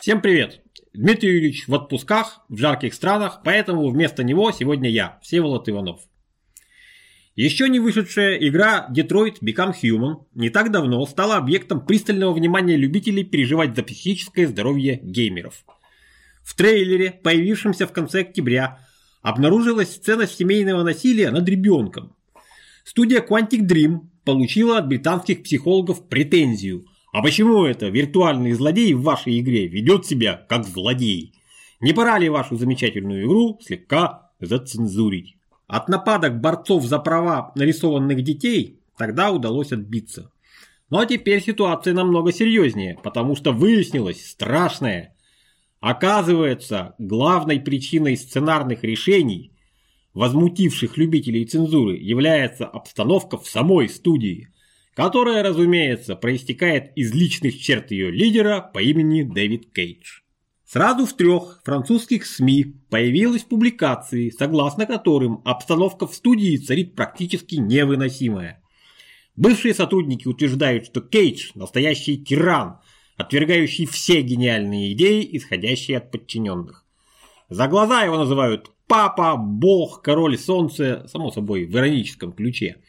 Всем привет! Дмитрий Юрьевич в отпусках, в жарких странах, поэтому вместо него сегодня я, Всеволод Иванов. Еще не вышедшая игра Detroit Become Human не так давно стала объектом пристального внимания любителей переживать за психическое здоровье геймеров. В трейлере, появившемся в конце октября, обнаружилась сцена семейного насилия над ребенком. Студия Quantic Dream получила от британских психологов претензию. А почему это виртуальный злодей в вашей игре ведет себя как злодей? Не пора ли вашу замечательную игру слегка зацензурить? От нападок борцов за права нарисованных детей тогда удалось отбиться. Но теперь ситуация намного серьезнее, потому что выяснилось страшное. Оказывается, главной причиной сценарных решений, возмутивших любителей цензуры, является обстановка в самой студии, которая, разумеется, проистекает из личных черт ее лидера по имени Дэвид Кейдж. Сразу в трех французских СМИ появилась публикации, согласно которым обстановка в студии царит практически невыносимая. Бывшие сотрудники утверждают, что Кейдж – настоящий тиран, отвергающий все гениальные идеи, исходящие от подчиненных. За глаза его называют «папа», «бог», «король солнца», само собой, в ироническом ключе.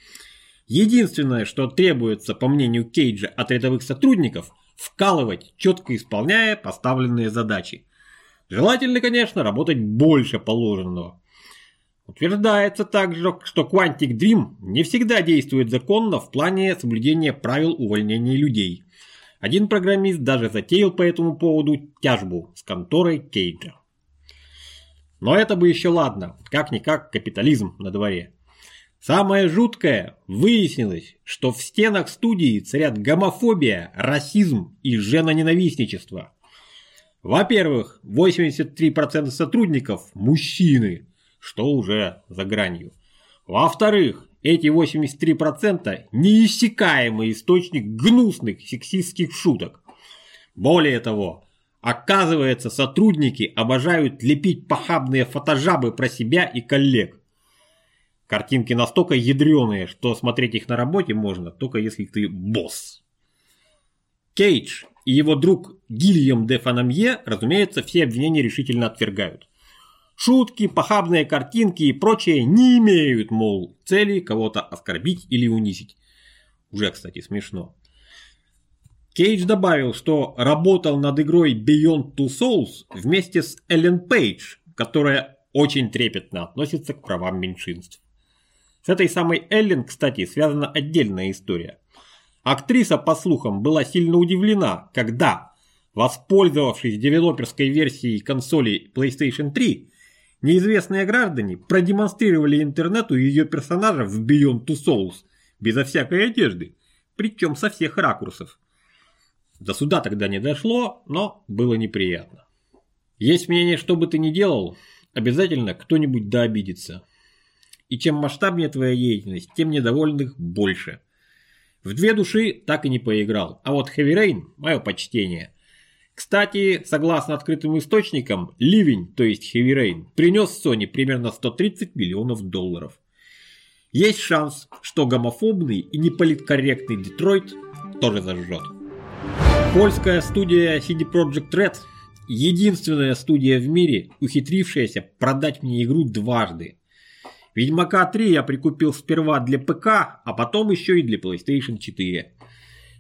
Единственное, что требуется, по мнению Кейджа, от рядовых сотрудников – вкалывать, четко исполняя поставленные задачи. Желательно, конечно, работать больше положенного. Утверждается также, что Quantic Dream не всегда действует законно в плане соблюдения правил увольнения людей. Один программист даже затеял по этому поводу тяжбу с конторой Кейджа. Но это бы еще ладно, как-никак капитализм на дворе. Самое жуткое, выяснилось, что в стенах студии царят гомофобия, расизм и женоненавистничество. Во-первых, 83% сотрудников – мужчины, что уже за гранью. Во-вторых, эти 83% – неиссякаемый источник гнусных сексистских шуток. Более того, оказывается, сотрудники обожают лепить похабные фотожабы про себя и коллег. Картинки настолько ядреные, что смотреть их на работе можно, только если ты босс. Кейдж и его друг Гильям де Фанамье, разумеется, все обвинения решительно отвергают. Шутки, похабные картинки и прочее не имеют, мол, цели кого-то оскорбить или унизить. Уже, кстати, смешно. Кейдж добавил, что работал над игрой Beyond Two Souls вместе с Эллен Пейдж, которая очень трепетно относится к правам меньшинств. С этой самой Эллен, кстати, связана отдельная история. Актриса, по слухам, была сильно удивлена, когда, воспользовавшись девелоперской версией консоли PlayStation 3, неизвестные граждане продемонстрировали интернету ее персонажа в Beyond Two Souls безо всякой одежды, причем со всех ракурсов. До суда тогда не дошло, но было неприятно. Есть мнение, что бы ты ни делал, обязательно кто-нибудь да обидится. И чем масштабнее твоя деятельность, тем недовольных больше. В две души так и не поиграл. А вот Rain – мое почтение. Кстати, согласно открытым источникам, Ливень, то есть Rain, принес Sony примерно 130 миллионов долларов. Есть шанс, что гомофобный и неполиткорректный Детройт тоже зажжет. Польская студия CD Projekt Red – единственная студия в мире, ухитрившаяся продать мне игру дважды – Ведьмака 3 я прикупил сперва для ПК, а потом еще и для PlayStation 4.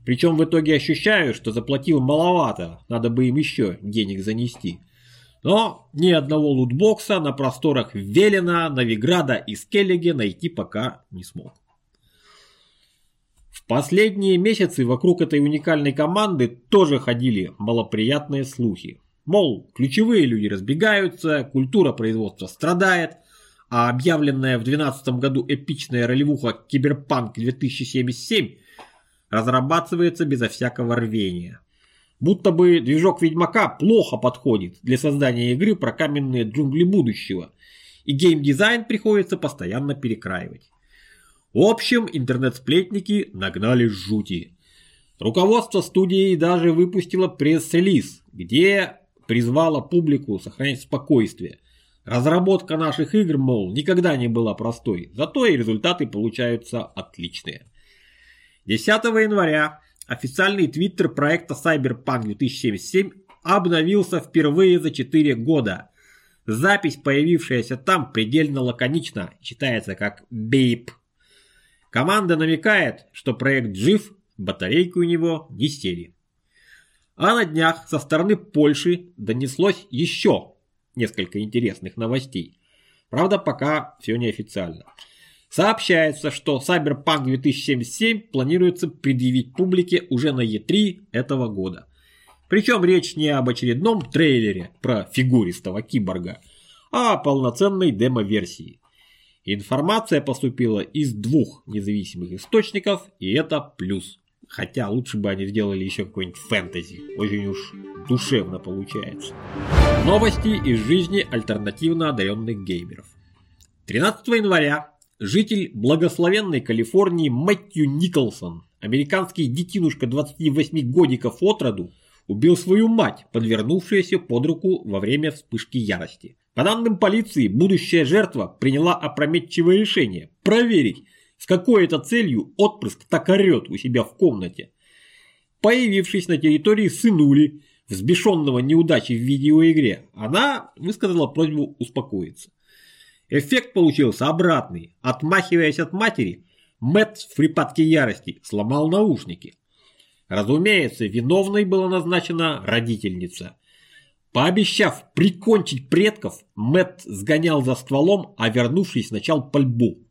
Причем в итоге ощущаю, что заплатил маловато, надо бы им еще денег занести. Но ни одного лутбокса на просторах Велена, Новиграда и Скеллиге найти пока не смог. В последние месяцы вокруг этой уникальной команды тоже ходили малоприятные слухи. Мол, ключевые люди разбегаются, культура производства страдает, а объявленная в 2012 году эпичная ролевуха Киберпанк 2077 разрабатывается безо всякого рвения. Будто бы движок Ведьмака плохо подходит для создания игры про каменные джунгли будущего, и геймдизайн приходится постоянно перекраивать. В общем, интернет-сплетники нагнали жути. Руководство студии даже выпустило пресс-релиз, где призвало публику сохранять спокойствие – Разработка наших игр, мол, никогда не была простой, зато и результаты получаются отличные. 10 января официальный твиттер проекта Cyberpunk 2077 обновился впервые за 4 года. Запись, появившаяся там, предельно лаконична, читается как «бейп». Команда намекает, что проект жив, батарейку у него не стели. А на днях со стороны Польши донеслось еще несколько интересных новостей. Правда, пока все неофициально. Сообщается, что Cyberpunk 2077 планируется предъявить публике уже на E3 этого года. Причем речь не об очередном трейлере про фигуристого киборга, а о полноценной демо-версии. Информация поступила из двух независимых источников, и это плюс. Хотя лучше бы они сделали еще какой-нибудь фэнтези. Очень уж душевно получается. Новости из жизни альтернативно одаренных геймеров. 13 января житель благословенной Калифорнии Мэтью Николсон, американский детинушка 28 годиков от роду, убил свою мать, подвернувшуюся под руку во время вспышки ярости. По данным полиции, будущая жертва приняла опрометчивое решение проверить, с какой это целью отпрыск так орет у себя в комнате. Появившись на территории сынули, взбешенного неудачей в видеоигре, она высказала просьбу успокоиться. Эффект получился обратный. Отмахиваясь от матери, Мэтт в припадке ярости сломал наушники. Разумеется, виновной была назначена родительница. Пообещав прикончить предков, Мэтт сгонял за стволом, а вернувшись, начал пальбу.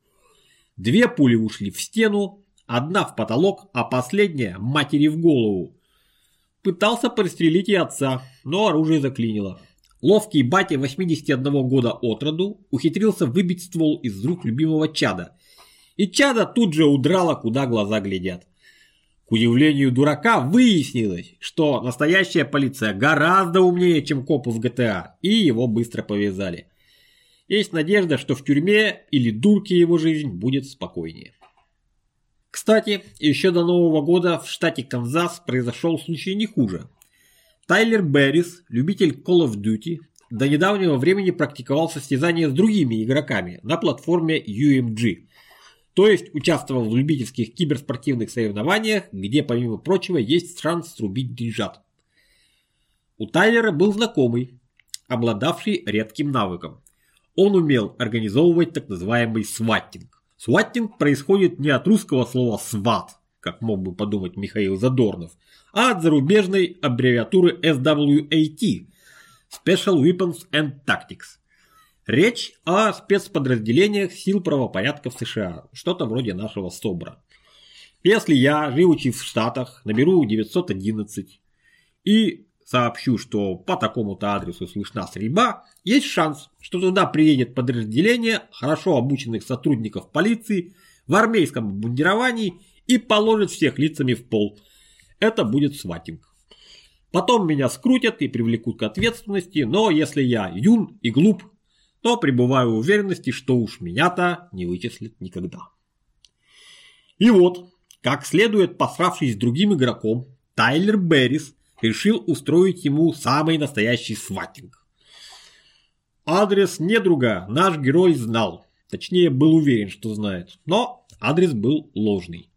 Две пули ушли в стену, одна в потолок, а последняя матери в голову. Пытался пристрелить и отца, но оружие заклинило. Ловкий батя 81 года от роду ухитрился выбить ствол из рук любимого чада. И чада тут же удрало, куда глаза глядят. К удивлению дурака выяснилось, что настоящая полиция гораздо умнее, чем копы в ГТА, и его быстро повязали. Есть надежда, что в тюрьме или дурке его жизнь будет спокойнее. Кстати, еще до Нового года в штате Канзас произошел случай не хуже. Тайлер Беррис, любитель Call of Duty, до недавнего времени практиковал состязания с другими игроками на платформе UMG. То есть участвовал в любительских киберспортивных соревнованиях, где помимо прочего есть шанс срубить деньжат. У Тайлера был знакомый, обладавший редким навыком. Он умел организовывать так называемый сваттинг. Сваттинг происходит не от русского слова «сват», как мог бы подумать Михаил Задорнов, а от зарубежной аббревиатуры SWAT – Special Weapons and Tactics. Речь о спецподразделениях сил правопорядка в США, что-то вроде нашего СОБРа. Если я, живучи в Штатах, наберу 911 и сообщу, что по такому-то адресу слышна стрельба, есть шанс, что туда приедет подразделение хорошо обученных сотрудников полиции в армейском обмундировании и положит всех лицами в пол. Это будет сватинг. Потом меня скрутят и привлекут к ответственности, но если я юн и глуп, то пребываю в уверенности, что уж меня-то не вычислят никогда. И вот, как следует посравшись с другим игроком, Тайлер Беррис решил устроить ему самый настоящий сватинг. Адрес недруга наш герой знал, точнее был уверен, что знает, но адрес был ложный.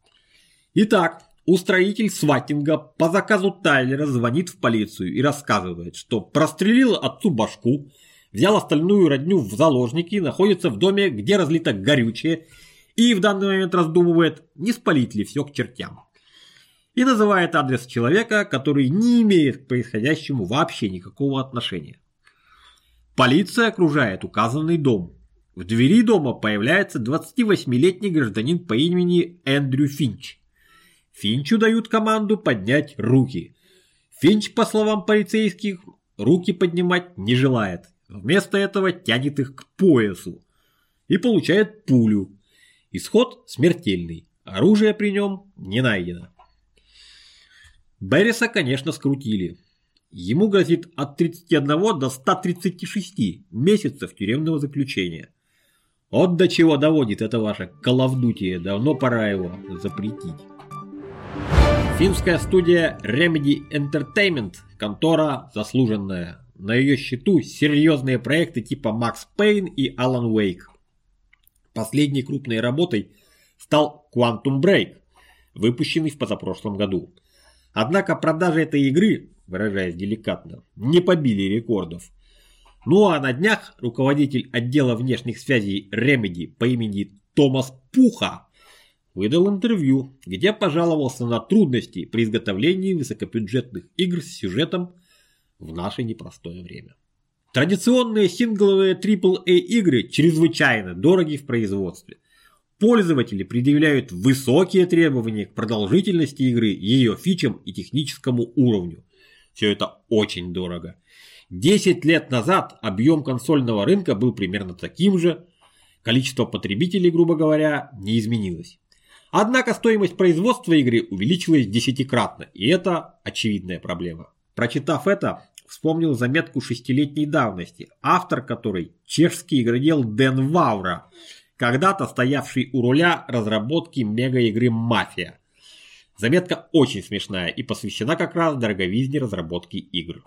Итак, устроитель сватинга по заказу Тайлера звонит в полицию и рассказывает, что прострелил отцу башку, взял остальную родню в заложники, находится в доме, где разлито горючее, и в данный момент раздумывает, не спалить ли все к чертям и называет адрес человека, который не имеет к происходящему вообще никакого отношения. Полиция окружает указанный дом. В двери дома появляется 28-летний гражданин по имени Эндрю Финч. Финчу дают команду поднять руки. Финч, по словам полицейских, руки поднимать не желает. Вместо этого тянет их к поясу и получает пулю. Исход смертельный. Оружие при нем не найдено. Берриса, конечно, скрутили. Ему грозит от 31 до 136 месяцев тюремного заключения. Вот до чего доводит это ваше коловдутие, давно пора его запретить. Финская студия Remedy Entertainment, контора заслуженная. На ее счету серьезные проекты типа Max Payne и Alan Wake. Последней крупной работой стал Quantum Break, выпущенный в позапрошлом году. Однако продажи этой игры выражаясь деликатно, не побили рекордов. Ну а на днях руководитель отдела внешних связей Remedy по имени Томас Пуха выдал интервью, где пожаловался на трудности при изготовлении высокобюджетных игр с сюжетом в наше непростое время. Традиционные сингловые AAA игры чрезвычайно дороги в производстве. Пользователи предъявляют высокие требования к продолжительности игры, ее фичам и техническому уровню. Все это очень дорого. 10 лет назад объем консольного рынка был примерно таким же, количество потребителей, грубо говоря, не изменилось. Однако стоимость производства игры увеличилась десятикратно, и это очевидная проблема. Прочитав это, вспомнил заметку шестилетней давности, автор которой чешский игродел Дэн Ваура, когда-то стоявший у руля разработки мега-игры «Мафия». Заметка очень смешная и посвящена как раз дороговизне разработки игр.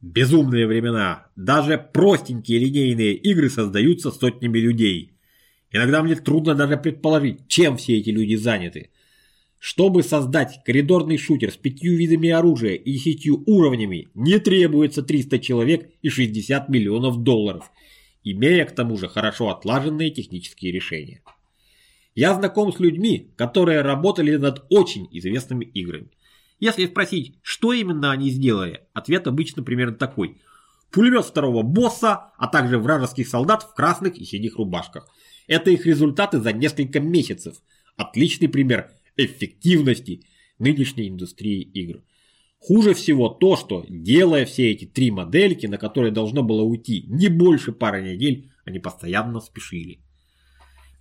Безумные времена. Даже простенькие линейные игры создаются сотнями людей. Иногда мне трудно даже предположить, чем все эти люди заняты. Чтобы создать коридорный шутер с пятью видами оружия и десятью уровнями, не требуется 300 человек и 60 миллионов долларов, имея к тому же хорошо отлаженные технические решения. Я знаком с людьми, которые работали над очень известными играми. Если спросить, что именно они сделали, ответ обычно примерно такой. Пулемет второго босса, а также вражеских солдат в красных и синих рубашках. Это их результаты за несколько месяцев. Отличный пример эффективности нынешней индустрии игр. Хуже всего то, что, делая все эти три модельки, на которые должно было уйти не больше пары недель, они постоянно спешили.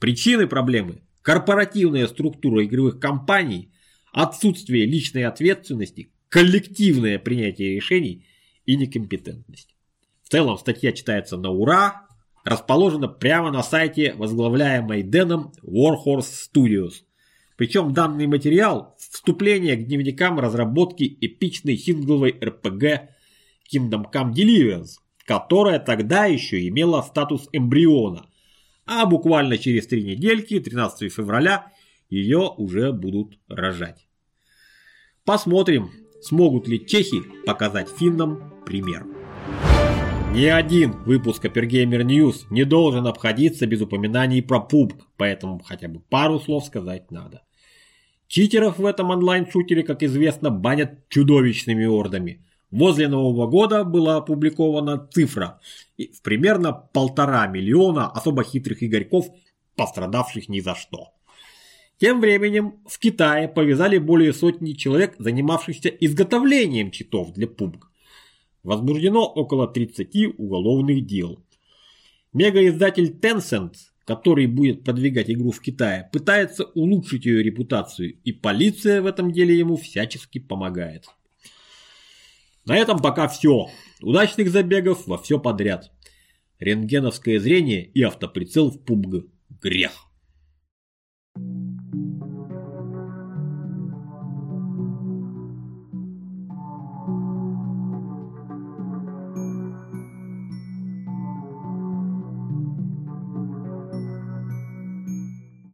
Причины проблемы – корпоративная структура игровых компаний, отсутствие личной ответственности, коллективное принятие решений и некомпетентность. В целом статья читается на ура, расположена прямо на сайте возглавляемой Дэном Warhorse Studios – причем данный материал – вступление к дневникам разработки эпичной сингловой RPG Kingdom Come Deliverance, которая тогда еще имела статус эмбриона, а буквально через три недельки, 13 февраля, ее уже будут рожать. Посмотрим, смогут ли чехи показать финнам пример. Ни один выпуск Apergamer News не должен обходиться без упоминаний про PUBG, поэтому хотя бы пару слов сказать надо. Читеров в этом онлайн-шутере, как известно, банят чудовищными ордами. Возле Нового года была опубликована цифра в примерно полтора миллиона особо хитрых игорьков, пострадавших ни за что. Тем временем в Китае повязали более сотни человек, занимавшихся изготовлением читов для PUBG. Возбуждено около 30 уголовных дел. Мегаиздатель Tencent, который будет продвигать игру в Китае, пытается улучшить ее репутацию, и полиция в этом деле ему всячески помогает. На этом пока все. Удачных забегов во все подряд. Рентгеновское зрение и автоприцел в PUBG – грех.